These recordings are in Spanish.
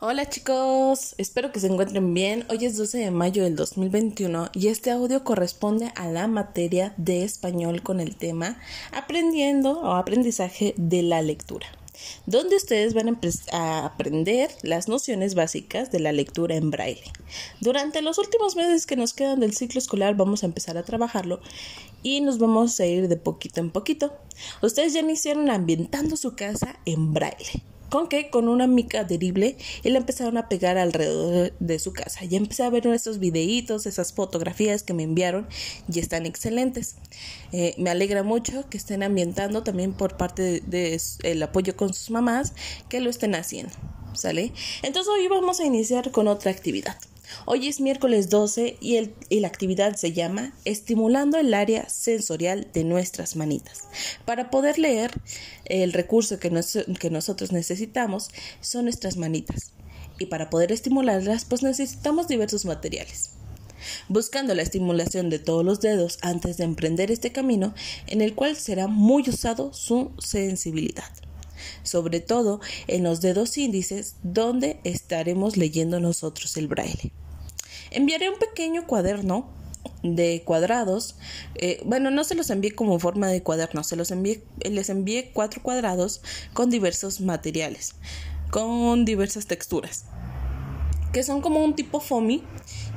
Hola chicos, espero que se encuentren bien. Hoy es 12 de mayo del 2021 y este audio corresponde a la materia de español con el tema aprendiendo o aprendizaje de la lectura, donde ustedes van a aprender las nociones básicas de la lectura en braille. Durante los últimos meses que nos quedan del ciclo escolar vamos a empezar a trabajarlo y nos vamos a ir de poquito en poquito. Ustedes ya iniciaron ambientando su casa en braille con que con una mica adherible y la empezaron a pegar alrededor de su casa. Ya empecé a ver estos videitos, esas fotografías que me enviaron y están excelentes. Eh, me alegra mucho que estén ambientando también por parte del apoyo con sus mamás que lo estén haciendo. ¿Sale? Entonces hoy vamos a iniciar con otra actividad. Hoy es miércoles 12 y, el, la actividad se llama Estimulando el área sensorial de nuestras manitas. Para poder leer, el recurso que, que nosotros necesitamos son nuestras manitas. Y para poder estimularlas, pues necesitamos diversos materiales. Buscando la estimulación de todos los dedos antes de emprender este camino, en el cual será muy usado su sensibilidad sobre todo en los dedos índices donde estaremos leyendo nosotros el braille. Enviaré un pequeño cuaderno de cuadrados. Eh, bueno, no se los envié como forma de cuaderno, se los envié, les envié cuatro cuadrados con diversos materiales, con diversas texturas, que son como un tipo foamy.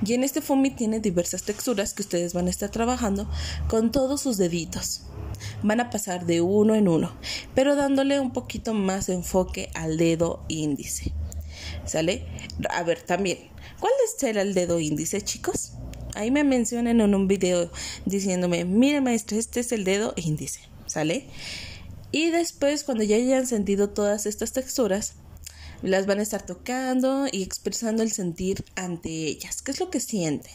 Y en este foamy tiene diversas texturas que ustedes van a estar trabajando con todos sus deditos. Van a pasar de uno en uno, pero dándole un poquito más enfoque al dedo índice. ¿Sale? A ver, también, ¿cuál será el dedo índice, chicos? Ahí me mencionan en un video diciéndome, mire maestra, este es el dedo índice, ¿sale? Y después, cuando ya hayan sentido todas estas texturas, las van a estar tocando y expresando el sentir ante ellas. ¿Qué es lo que sienten?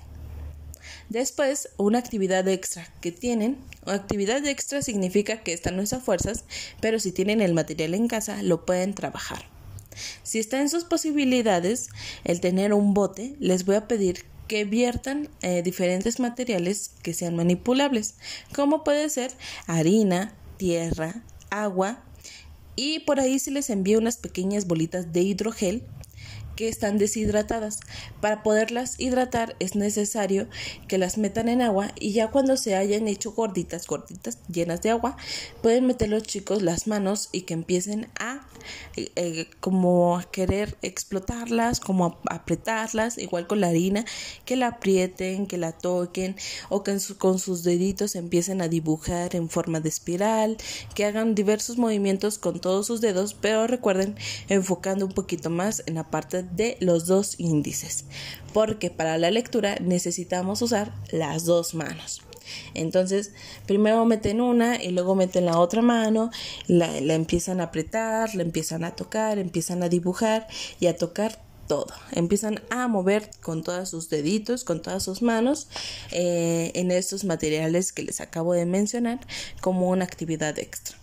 Después, una actividad extra que tienen. Actividad extra significa que esta no es a fuerzas, pero si tienen el material en casa, lo pueden trabajar. Si está en sus posibilidades el tener un bote, les voy a pedir que viertan eh, diferentes materiales que sean manipulables, como puede ser harina, tierra, agua y por ahí se les envía unas pequeñas bolitas de hidrogel que están deshidratadas. Para poderlas hidratar es necesario que las metan en agua y ya cuando se hayan hecho gorditas, gorditas, llenas de agua, pueden meter los chicos las manos y que empiecen a eh, eh, como a querer explotarlas, como a apretarlas, igual con la harina, que la aprieten, que la toquen o que con sus deditos empiecen a dibujar en forma de espiral, que hagan diversos movimientos con todos sus dedos, pero recuerden enfocando un poquito más en la parte de los dos índices, porque para la lectura necesitamos usar las dos manos. Entonces, primero meten una y luego meten la otra mano, la, la, empiezan a apretar, la empiezan a tocar, empiezan a dibujar y a tocar todo. Empiezan a mover con todos sus deditos, con todas sus manos eh, en estos materiales que les acabo de mencionar como una actividad extra.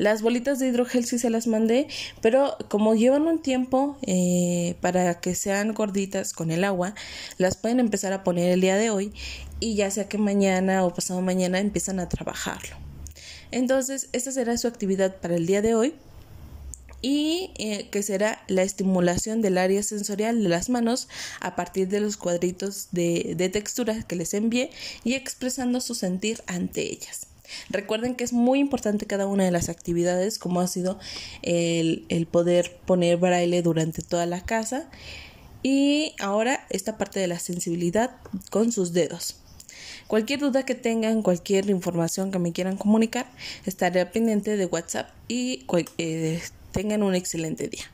Las bolitas de hidrogel sí se las mandé, pero como llevan un tiempo eh, para que sean gorditas con el agua, las pueden empezar a poner el día de hoy y ya sea que mañana o pasado mañana empiezan a trabajarlo. Entonces, esta será su actividad para el día de hoy y eh, que será la estimulación del área sensorial de las manos a partir de los cuadritos de, de textura que les envié y expresando su sentir ante ellas. Recuerden que es muy importante cada una de las actividades, como ha sido el, el poder poner braille durante toda la casa. Y ahora esta parte de la sensibilidad con sus dedos. Cualquier duda que tengan, cualquier información que me quieran comunicar, estaré pendiente de WhatsApp y eh, tengan un excelente día.